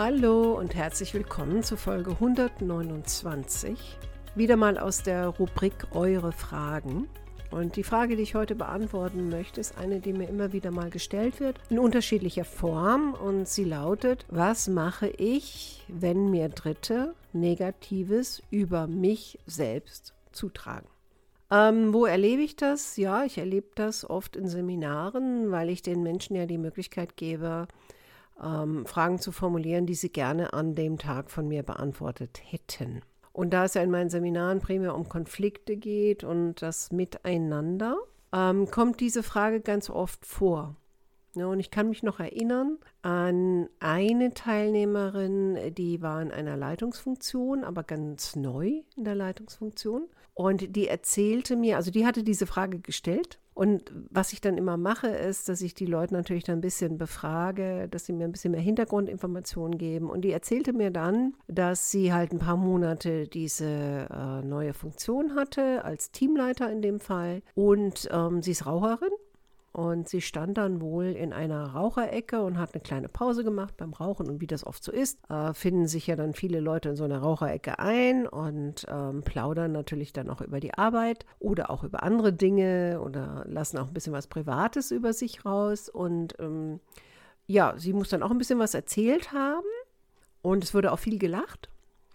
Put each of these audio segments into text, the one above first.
Hallo und herzlich willkommen zu Folge 129. Wieder mal aus der Rubrik Eure Fragen. Und die Frage, die ich heute beantworten möchte, ist eine, die mir immer wieder mal gestellt wird, in unterschiedlicher Form. Und sie lautet, was mache ich, wenn mir Dritte Negatives über mich selbst zutragen? Ähm, wo erlebe ich das? Ja, ich erlebe das oft in Seminaren, weil ich den Menschen ja die Möglichkeit gebe, ähm, Fragen zu formulieren, die sie gerne an dem Tag von mir beantwortet hätten. Und da es ja in meinen Seminaren primär um Konflikte geht und das Miteinander, ähm, kommt diese Frage ganz oft vor. Ja, und ich kann mich noch erinnern an eine Teilnehmerin, die war in einer Leitungsfunktion, aber ganz neu in der Leitungsfunktion. Und die erzählte mir, also die hatte diese Frage gestellt und was ich dann immer mache, ist, dass ich die Leute natürlich dann ein bisschen befrage, dass sie mir ein bisschen mehr Hintergrundinformationen geben. Und die erzählte mir dann, dass sie halt ein paar Monate diese äh, neue Funktion hatte, als Teamleiter in dem Fall. Und ähm, sie ist Raucherin und sie stand dann wohl in einer Raucherecke und hat eine kleine Pause gemacht beim Rauchen. Und wie das oft so ist, äh, finden sich ja dann viele Leute in so einer Raucherecke ein und ähm, plaudern natürlich dann auch über die Arbeit oder auch über andere Dinge oder lassen auch ein bisschen was Privates über sich raus. Und ähm, ja, sie muss dann auch ein bisschen was erzählt haben. Und es wurde auch viel gelacht.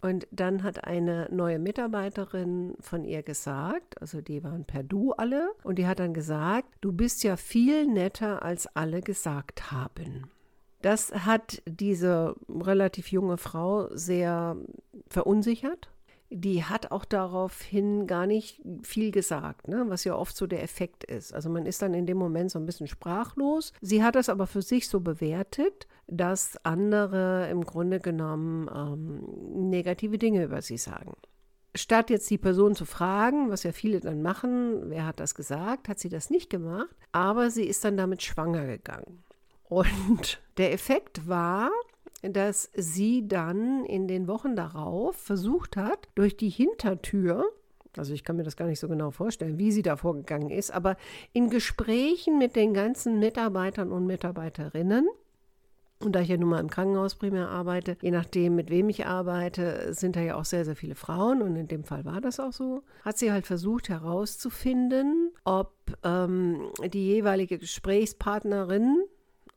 Und dann hat eine neue Mitarbeiterin von ihr gesagt, also die waren per Du alle, und die hat dann gesagt, du bist ja viel netter, als alle gesagt haben. Das hat diese relativ junge Frau sehr verunsichert die hat auch daraufhin gar nicht viel gesagt, ne? was ja oft so der Effekt ist. Also man ist dann in dem Moment so ein bisschen sprachlos. Sie hat das aber für sich so bewertet, dass andere im Grunde genommen ähm, negative Dinge über sie sagen. Statt jetzt die Person zu fragen, was ja viele dann machen, wer hat das gesagt, hat sie das nicht gemacht, aber sie ist dann damit schwanger gegangen. Und der Effekt war, dass sie dann in den Wochen darauf versucht hat, durch die Hintertür, also ich kann mir das gar nicht so genau vorstellen, wie sie da vorgegangen ist, aber in Gesprächen mit den ganzen Mitarbeitern und Mitarbeiterinnen, und da ich ja nun mal im Krankenhaus primär arbeite, je nachdem, mit wem ich arbeite, sind da ja auch sehr, sehr viele Frauen und in dem Fall war das auch so, hat sie halt versucht herauszufinden, ob ähm, die jeweilige Gesprächspartnerin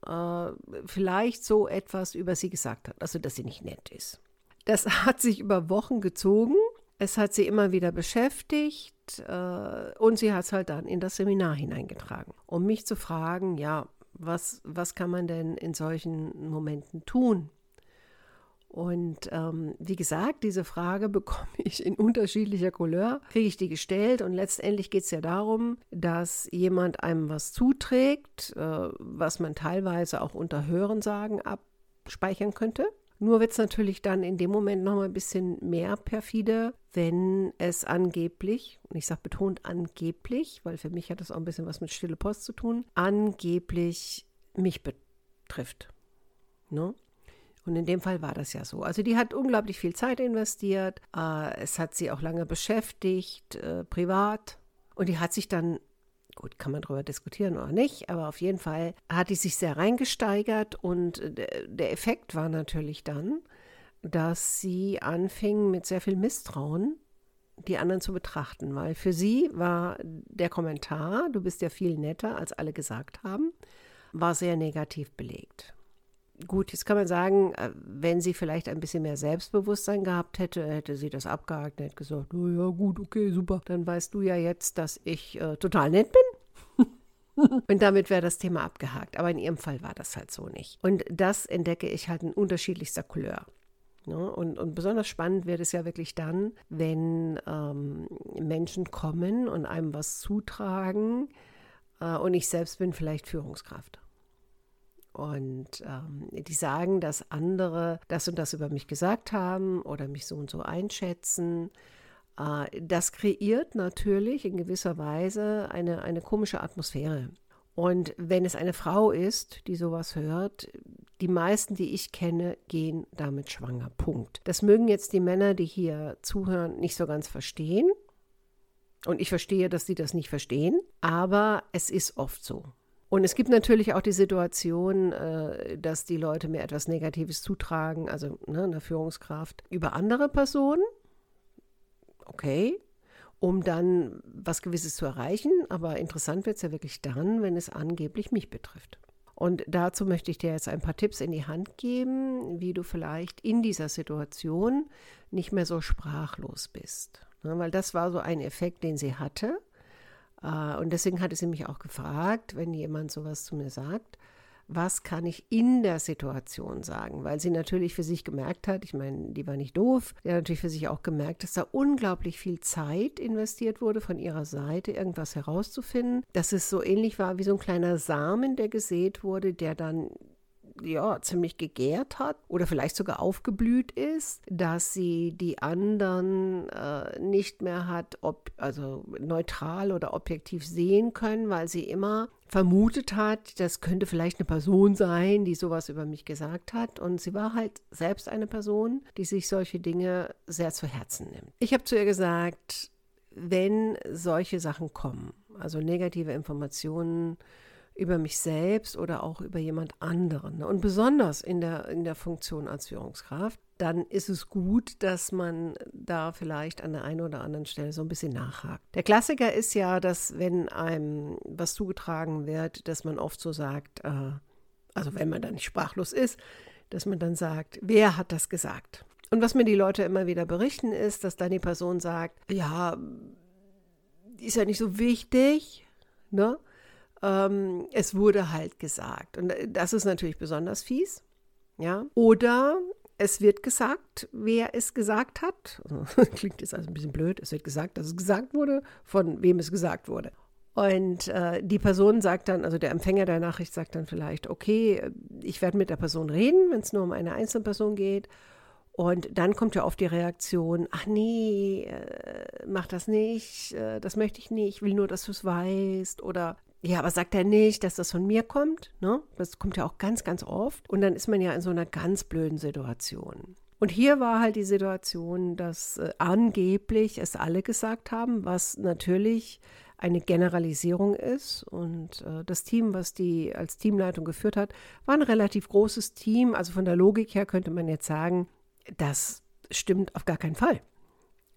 äh, vielleicht so etwas über sie gesagt hat, also dass sie nicht nett ist. Das hat sich über Wochen gezogen. Es hat sie immer wieder beschäftigt äh, und sie hat es halt dann in das Seminar hineingetragen, um mich zu fragen, ja, was, was kann man denn in solchen Momenten tun? Und ähm, wie gesagt, diese Frage bekomme ich in unterschiedlicher Couleur, kriege ich die gestellt und letztendlich geht es ja darum, dass jemand einem was zuträgt, äh, was man teilweise auch unter Hörensagen abspeichern könnte. Nur wird es natürlich dann in dem Moment nochmal ein bisschen mehr perfide, wenn es angeblich, und ich sage betont angeblich, weil für mich hat das auch ein bisschen was mit Stille Post zu tun, angeblich mich betrifft. Ne? Und in dem Fall war das ja so. Also die hat unglaublich viel Zeit investiert. Äh, es hat sie auch lange beschäftigt, äh, privat. Und die hat sich dann, gut, kann man darüber diskutieren oder nicht, aber auf jeden Fall hat die sich sehr reingesteigert. Und der Effekt war natürlich dann, dass sie anfing mit sehr viel Misstrauen die anderen zu betrachten, weil für sie war der Kommentar, du bist ja viel netter, als alle gesagt haben, war sehr negativ belegt. Gut, jetzt kann man sagen, äh, wenn sie vielleicht ein bisschen mehr Selbstbewusstsein gehabt hätte, hätte sie das abgehakt und hätte gesagt, oh ja gut, okay, super, dann weißt du ja jetzt, dass ich äh, total nett bin. und damit wäre das Thema abgehakt. Aber in ihrem Fall war das halt so nicht. Und das entdecke ich halt in unterschiedlichster Couleur. Ne? Und, und, besonders spannend wird es ja wirklich dann, wenn ähm, Menschen kommen und einem was zutragen äh, und ich selbst bin vielleicht Führungskraft. Und ähm, die sagen, dass andere das und das über mich gesagt haben oder mich so und so einschätzen. Äh, das kreiert natürlich in gewisser Weise eine, eine komische Atmosphäre. Und wenn es eine Frau ist, die sowas hört, die meisten, die ich kenne, gehen damit schwanger. Punkt. Das mögen jetzt die Männer, die hier zuhören, nicht so ganz verstehen. Und ich verstehe, dass sie das nicht verstehen, aber es ist oft so. Und es gibt natürlich auch die Situation, äh, dass die Leute mir etwas Negatives zutragen, also ne, eine Führungskraft, über andere Personen. Okay, um dann was Gewisses zu erreichen. Aber interessant wird es ja wirklich dann, wenn es angeblich mich betrifft. Und dazu möchte ich dir jetzt ein paar Tipps in die Hand geben, wie du vielleicht in dieser Situation nicht mehr so sprachlos bist. Ne, weil das war so ein Effekt, den sie hatte. Äh, und deswegen hatte sie mich auch gefragt, wenn jemand sowas zu mir sagt, was kann ich in der Situation sagen? Weil sie natürlich für sich gemerkt hat, ich meine, die war nicht doof, die hat natürlich für sich auch gemerkt, dass da unglaublich viel Zeit investiert wurde von ihrer Seite, irgendwas herauszufinden, dass es so ähnlich war wie so ein kleiner Samen, der gesät wurde, der dann ja, ziemlich gegärt hat oder vielleicht sogar aufgeblüht ist, dass sie die anderen äh, nicht mehr hat, ob, also neutral oder objektiv sehen können, weil sie immer vermutet hat, das könnte vielleicht eine Person sein, die sowas über mich gesagt hat. Und sie war halt selbst eine Person, die sich solche Dinge sehr zu Herzen nimmt. Ich habe zu ihr gesagt, wenn solche Sachen kommen, also negative Informationen, über mich selbst oder auch über jemand anderen. Ne? Und besonders in der, in der Funktion als Führungskraft, dann ist es gut, dass man da vielleicht an der einen oder anderen Stelle so ein bisschen nachhakt. Der Klassiker ist ja, dass wenn einem was zugetragen wird, dass man oft so sagt, äh, also wenn man da nicht sprachlos ist, dass man dann sagt, wer hat das gesagt? Und was mir die Leute immer wieder berichten, ist, dass dann die Person sagt, ja, ist ja nicht so wichtig, ne? Ähm, es wurde halt gesagt. Und äh, das ist natürlich besonders fies. Ja. Oder es wird gesagt, wer es gesagt hat. Klingt jetzt also ein bisschen blöd. Es wird gesagt, dass es gesagt wurde, von wem es gesagt wurde. Und äh, die Person sagt dann, also der Empfänger der Nachricht sagt dann vielleicht, okay, ich werde mit der Person reden, wenn es nur um eine einzelne Person geht. Und dann kommt ja oft die Reaktion, ach nee, äh, mach das nicht, äh, das möchte ich nicht, ich will nur, dass du es weißt. Oder ja, aber sagt er nicht, dass das von mir kommt? Ne? Das kommt ja auch ganz, ganz oft. Und dann ist man ja in so einer ganz blöden Situation. Und hier war halt die Situation, dass äh, angeblich es alle gesagt haben, was natürlich eine Generalisierung ist. Und äh, das Team, was die als Teamleitung geführt hat, war ein relativ großes Team. Also von der Logik her könnte man jetzt sagen, das stimmt auf gar keinen Fall.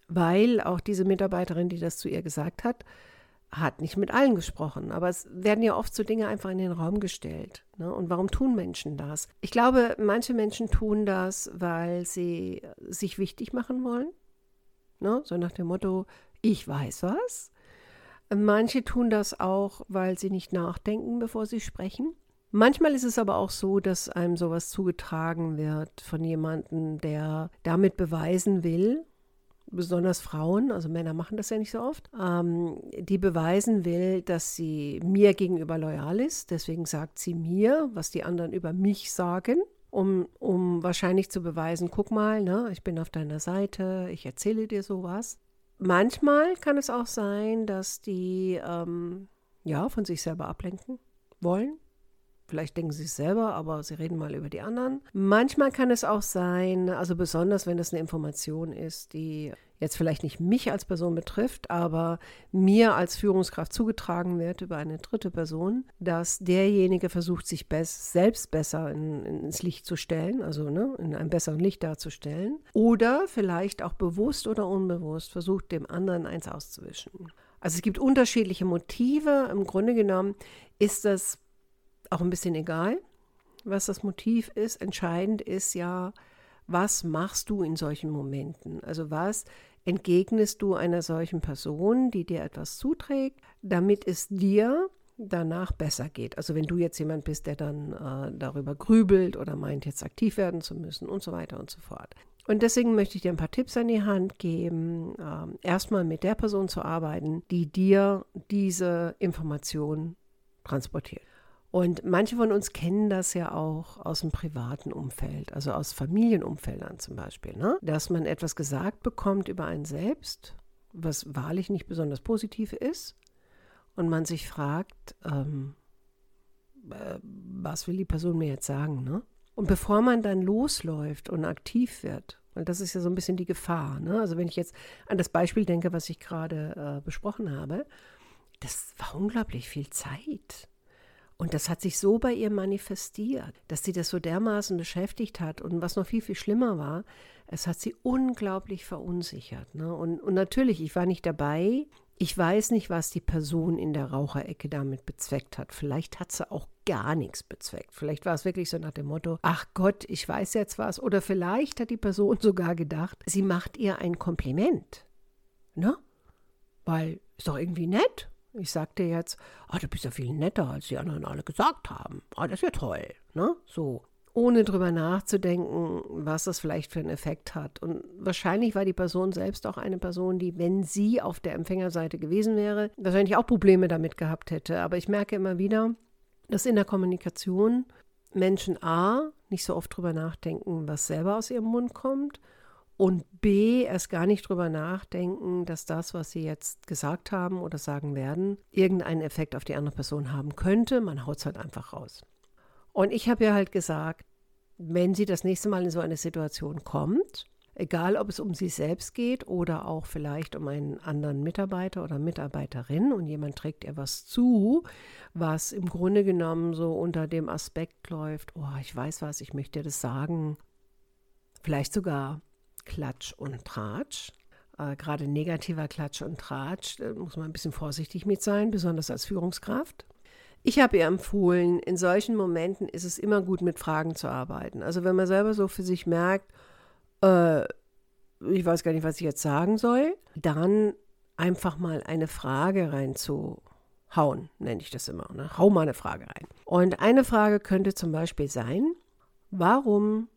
Weil auch diese Mitarbeiterin, die das zu ihr gesagt hat, hat nicht mit allen gesprochen, aber es werden ja oft so Dinge einfach in den Raum gestellt. Ne? Und warum tun Menschen das? Ich glaube, manche Menschen tun das, weil sie sich wichtig machen wollen. Ne? So nach dem Motto, ich weiß was. Manche tun das auch, weil sie nicht nachdenken, bevor sie sprechen. Manchmal ist es aber auch so, dass einem sowas zugetragen wird von jemandem, der damit beweisen will, besonders Frauen, also Männer machen das ja nicht so oft, ähm, die beweisen will, dass sie mir gegenüber loyal ist. Deswegen sagt sie mir, was die anderen über mich sagen, um, um wahrscheinlich zu beweisen, guck mal, ne, ich bin auf deiner Seite, ich erzähle dir sowas. Manchmal kann es auch sein, dass die ähm, ja von sich selber ablenken wollen. Vielleicht denken sie es selber, aber sie reden mal über die anderen. Manchmal kann es auch sein, also besonders wenn es eine Information ist, die jetzt vielleicht nicht mich als Person betrifft, aber mir als Führungskraft zugetragen wird über eine dritte Person, dass derjenige versucht, sich best, selbst besser in, ins Licht zu stellen, also ne, in einem besseren Licht darzustellen. Oder vielleicht auch bewusst oder unbewusst versucht, dem anderen eins auszuwischen. Also es gibt unterschiedliche Motive. Im Grunde genommen ist das auch ein bisschen egal, was das Motiv ist. Entscheidend ist ja, was machst du in solchen Momenten? Also was entgegnest du einer solchen Person, die dir etwas zuträgt, damit es dir danach besser geht. Also wenn du jetzt jemand bist, der dann äh, darüber grübelt oder meint, jetzt aktiv werden zu müssen und so weiter und so fort. Und deswegen möchte ich dir ein paar Tipps an die Hand geben, äh, erstmal mit der Person zu arbeiten, die dir diese Information transportiert. Und manche von uns kennen das ja auch aus dem privaten Umfeld, also aus Familienumfeldern zum Beispiel, ne? dass man etwas gesagt bekommt über einen selbst, was wahrlich nicht besonders positiv ist, und man sich fragt, ähm, äh, was will die Person mir jetzt sagen? Ne? Und bevor man dann losläuft und aktiv wird, weil das ist ja so ein bisschen die Gefahr, ne? also wenn ich jetzt an das Beispiel denke, was ich gerade äh, besprochen habe, das war unglaublich viel Zeit. Und das hat sich so bei ihr manifestiert, dass sie das so dermaßen beschäftigt hat. Und was noch viel, viel schlimmer war, es hat sie unglaublich verunsichert. Ne? Und, und natürlich, ich war nicht dabei. Ich weiß nicht, was die Person in der Raucherecke damit bezweckt hat. Vielleicht hat sie auch gar nichts bezweckt. Vielleicht war es wirklich so nach dem Motto, ach Gott, ich weiß jetzt was. Oder vielleicht hat die Person sogar gedacht, sie macht ihr ein Kompliment. Ne? Weil ist doch irgendwie nett. Ich sagte jetzt, oh, du bist ja viel netter, als die anderen alle gesagt haben. Oh, das ist ja toll. Ne? So. Ohne drüber nachzudenken, was das vielleicht für einen Effekt hat. Und wahrscheinlich war die Person selbst auch eine Person, die, wenn sie auf der Empfängerseite gewesen wäre, wahrscheinlich auch Probleme damit gehabt hätte. Aber ich merke immer wieder, dass in der Kommunikation Menschen A nicht so oft drüber nachdenken, was selber aus ihrem Mund kommt und B, erst gar nicht drüber nachdenken, dass das, was sie jetzt gesagt haben oder sagen werden, irgendeinen Effekt auf die andere Person haben könnte. Man haut es halt einfach raus. Und ich habe ihr halt gesagt, wenn sie das nächste Mal in so eine Situation kommt, egal ob es um sie selbst geht oder auch vielleicht um einen anderen Mitarbeiter oder Mitarbeiterin und jemand trägt ihr was zu, was im Grunde genommen so unter dem Aspekt läuft, oh, ich weiß was, ich möchte dir das sagen, vielleicht sogar Klatsch und Tratsch. Äh, gerade negativer Klatsch und Tratsch, da muss man ein bisschen vorsichtig mit sein, besonders als Führungskraft. Ich habe ihr empfohlen, in solchen Momenten ist es immer gut, mit Fragen zu arbeiten. Also wenn man selber so für sich merkt, äh, ich weiß gar nicht, was ich jetzt sagen soll, dann einfach mal eine Frage reinzuhauen, nenne ich das immer. Ne? Hau mal eine Frage rein. Und eine Frage könnte zum Beispiel sein, warum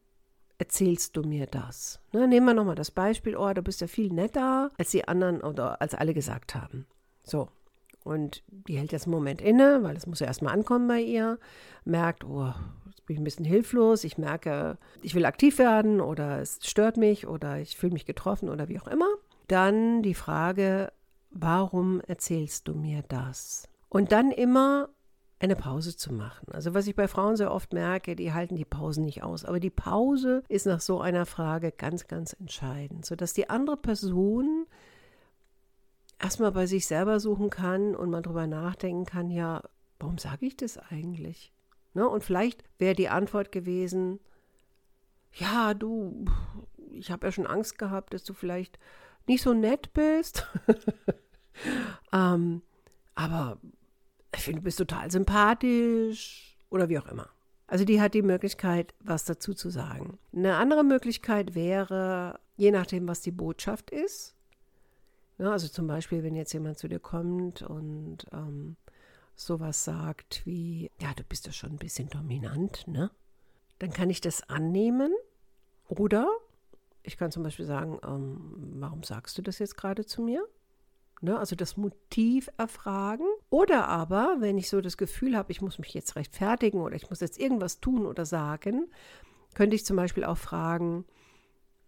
erzählst du mir das? Ne, nehmen wir nochmal das Beispiel, oh, du bist ja viel netter, als die anderen oder als alle gesagt haben. So. Und die hält jetzt einen Moment inne, weil es muss ja erstmal ankommen bei ihr, merkt, oh, jetzt bin ich ein bisschen hilflos, ich merke, ich will aktiv werden oder es stört mich oder ich fühle mich getroffen oder wie auch immer. Dann die Frage, warum erzählst du mir das? Und dann immer eine Pause zu machen. Also was ich bei Frauen sehr oft merke, die halten die Pausen nicht aus. Aber die Pause ist nach so einer Frage ganz, ganz entscheidend, sodass die andere Person erstmal bei sich selber suchen kann und man darüber nachdenken kann, ja, warum sage ich das eigentlich? Ne? Und vielleicht wäre die Antwort gewesen, ja, du, ich habe ja schon Angst gehabt, dass du vielleicht nicht so nett bist. ähm, aber ich finde, du bist total sympathisch oder wie auch immer. Also die hat die Möglichkeit, was dazu zu sagen. Eine andere Möglichkeit wäre, je nachdem, was die Botschaft ist. Ja, also zum Beispiel, wenn jetzt jemand zu dir kommt und ähm, sowas sagt wie, ja, du bist ja schon ein bisschen dominant, ne? Dann kann ich das annehmen. Oder ich kann zum Beispiel sagen, ähm, warum sagst du das jetzt gerade zu mir? Ne, also das Motiv erfragen. Oder aber, wenn ich so das Gefühl habe, ich muss mich jetzt rechtfertigen oder ich muss jetzt irgendwas tun oder sagen, könnte ich zum Beispiel auch fragen,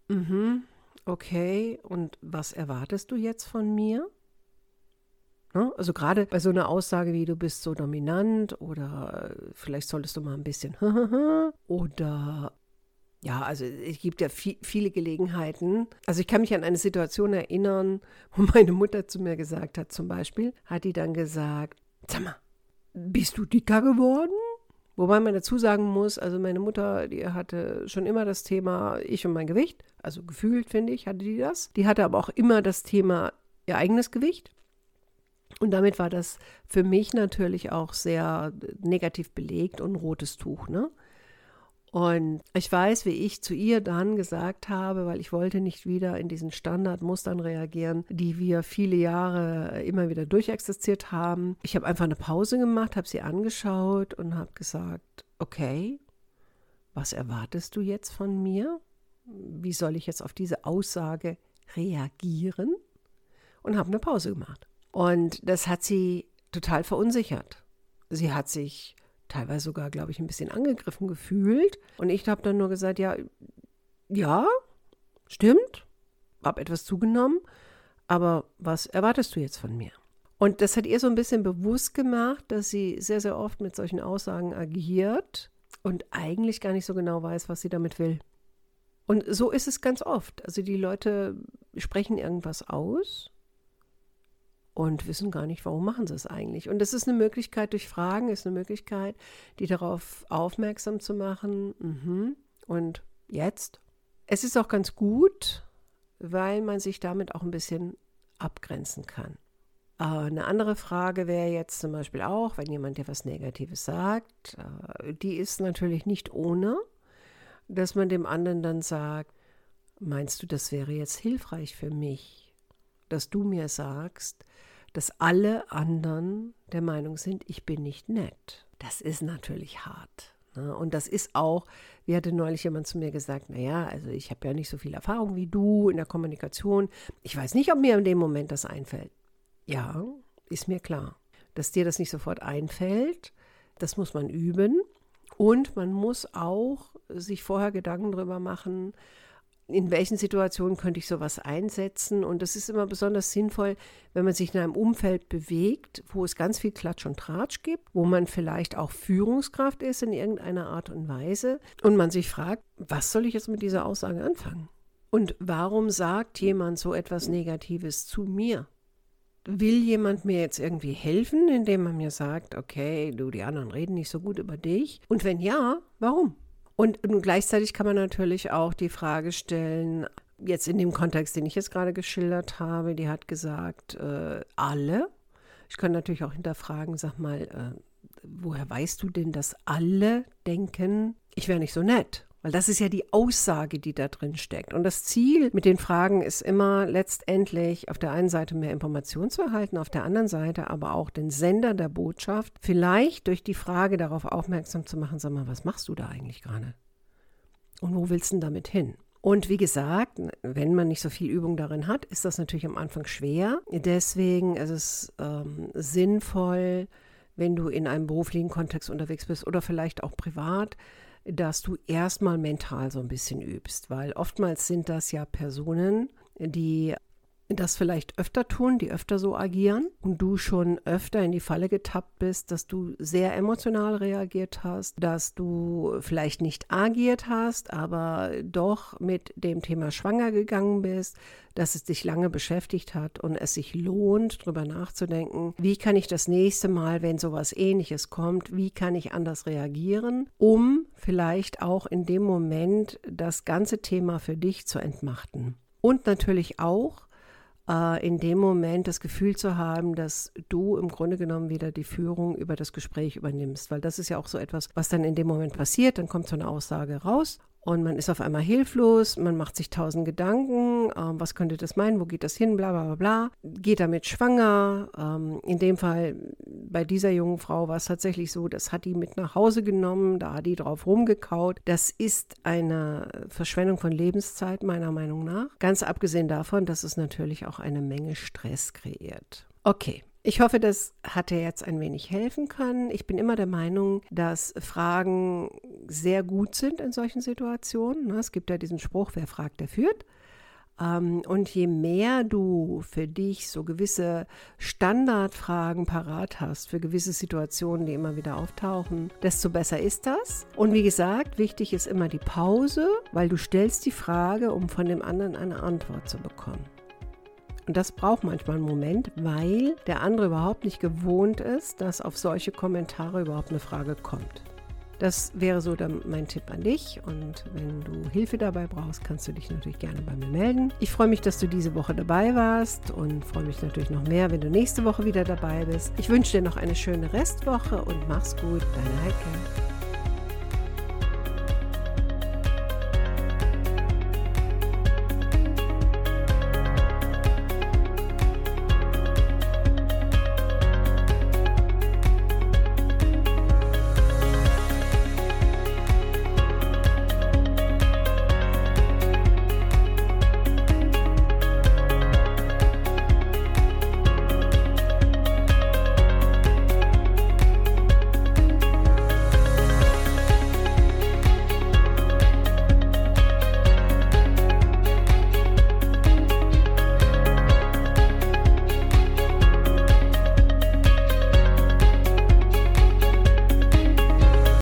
mhm, okay, und was erwartest du jetzt von mir? Ne, also gerade bei so einer Aussage wie du bist so dominant oder äh, vielleicht solltest du mal ein bisschen oder ja, also es gibt ja viel, viele Gelegenheiten. Also ich kann mich an eine Situation erinnern, wo meine Mutter zu mir gesagt hat, zum Beispiel, hat die dann gesagt, sag mal, bist du dicker geworden? Wobei man dazu sagen muss, also meine Mutter, die hatte schon immer das Thema ich und mein Gewicht. Also gefühlt, finde ich, hatte die das. Die hatte aber auch immer das Thema ihr eigenes Gewicht. Und damit war das für mich natürlich auch sehr negativ belegt und ein rotes Tuch, ne? Und ich weiß, wie ich zu ihr dann gesagt habe, weil ich wollte nicht wieder in diesen Standardmustern reagieren, die wir viele Jahre immer wieder durchexistiert haben. Ich habe einfach eine Pause gemacht, habe sie angeschaut und habe gesagt, okay, was erwartest du jetzt von mir? Wie soll ich jetzt auf diese Aussage reagieren? Und habe eine Pause gemacht. Und das hat sie total verunsichert. Sie hat sich teilweise sogar, glaube ich, ein bisschen angegriffen gefühlt. Und ich habe dann nur gesagt, ja, ja, stimmt, habe etwas zugenommen, aber was erwartest du jetzt von mir? Und das hat ihr so ein bisschen bewusst gemacht, dass sie sehr, sehr oft mit solchen Aussagen agiert und eigentlich gar nicht so genau weiß, was sie damit will. Und so ist es ganz oft. Also die Leute sprechen irgendwas aus und wissen gar nicht, warum machen sie es eigentlich. Und das ist eine Möglichkeit durch Fragen, ist eine Möglichkeit, die darauf aufmerksam zu machen. Mhm. Und jetzt? Es ist auch ganz gut, weil man sich damit auch ein bisschen abgrenzen kann. Äh, eine andere Frage wäre jetzt zum Beispiel auch, wenn jemand dir was Negatives sagt, äh, die ist natürlich nicht ohne, dass man dem anderen dann sagt, meinst du, das wäre jetzt hilfreich für mich, dass du mir sagst, dass alle anderen der Meinung sind, ich bin nicht nett. Das ist natürlich hart. Ne? Und das ist auch, wie hatte neulich jemand zu mir gesagt, naja, also ich habe ja nicht so viel Erfahrung wie du in der Kommunikation. Ich weiß nicht, ob mir in dem Moment das einfällt. Ja, ist mir klar. Dass dir das nicht sofort einfällt, das muss man üben. Und man muss auch sich vorher Gedanken darüber machen, in welchen Situationen könnte ich sowas einsetzen. Und das ist immer besonders sinnvoll, wenn man sich in einem Umfeld bewegt, wo es ganz viel Klatsch und Tratsch gibt, wo man vielleicht auch Führungskraft ist in irgendeiner Art und Weise und man sich fragt, was soll ich jetzt mit dieser Aussage anfangen? Und warum sagt jemand so etwas Negatives zu mir? will jemand mir jetzt irgendwie helfen, indem man mir sagt, okay, du, die anderen reden nicht so gut über dich? Und wenn ja, warum? Und, gleichzeitig kann man natürlich auch die Frage stellen, jetzt in dem Kontext, den ich jetzt gerade geschildert habe, die hat gesagt, äh, alle. Ich kann natürlich auch hinterfragen, sag mal, äh, woher weißt du denn, dass alle denken, ich wäre nicht so nett? Weil das ist ja die Aussage, die da drin steckt. Und das Ziel mit den Fragen ist immer letztendlich auf der einen Seite mehr Informationen zu erhalten, auf der anderen Seite aber auch den Sender der Botschaft vielleicht durch die Frage darauf aufmerksam zu machen, sag mal, was machst du da eigentlich gerade? Und wo willst du denn damit hin? Und wie gesagt, wenn man nicht so viel Übung darin hat, ist das natürlich am Anfang schwer. Deswegen ist es ähm, sinnvoll, wenn du in einem beruflichen Kontext unterwegs bist oder vielleicht auch privat, dass du erstmal mental so ein bisschen übst, weil oftmals sind das ja Personen, die das vielleicht öfter tun, die öfter so agieren und du schon öfter in die Falle getappt bist, dass du sehr emotional reagiert hast, dass du vielleicht nicht agiert hast, aber doch mit dem Thema schwanger gegangen bist, dass es dich lange beschäftigt hat und es sich lohnt, darüber nachzudenken, wie kann ich das nächste Mal, wenn sowas ähnliches kommt, wie kann ich anders reagieren, um vielleicht auch in dem Moment das ganze Thema für dich zu entmachten. Und natürlich auch, äh, in dem Moment das Gefühl zu haben, dass du im Grunde genommen wieder die Führung über das Gespräch übernimmst. Weil das ist ja auch so etwas, was dann in dem Moment passiert. Dann kommt so eine Aussage raus und man ist auf einmal hilflos, man macht sich tausend Gedanken, ähm, was könnte das meinen, wo geht das hin, bla bla bla geht damit schwanger. Ähm, in dem Fall bei dieser jungen Frau war es tatsächlich so, das hat die mit nach Hause genommen, da hat die drauf rumgekaut. Das ist eine Verschwendung von Lebenszeit meiner Meinung nach. Ganz abgesehen davon, dass es natürlich auch eine Menge Stress kreiert. Okay, ich hoffe, das hat dir jetzt ein wenig helfen können. Ich bin immer der Meinung, dass Fragen sehr gut sind in solchen Situationen. Es gibt ja diesen Spruch, wer fragt, der führt. Ähm, und je mehr du für dich so gewisse Standardfragen parat hast, für gewisse Situationen, die immer wieder auftauchen, desto besser ist das. Und wie gesagt, wichtig ist immer die Pause, weil du stellst die Frage, um von dem anderen eine Antwort zu bekommen. Und das braucht manchmal einen Moment, weil der andere überhaupt nicht gewohnt ist, dass auf solche Kommentare überhaupt eine Frage kommt. Das wäre so dann mein Tipp an dich. Und wenn du Hilfe dabei brauchst, kannst du dich natürlich gerne bei mir melden. Ich freue mich, dass du diese Woche dabei warst und freue mich natürlich noch mehr, wenn du nächste Woche wieder dabei bist. Ich wünsche dir noch eine schöne Restwoche und mach's gut, deine Heike.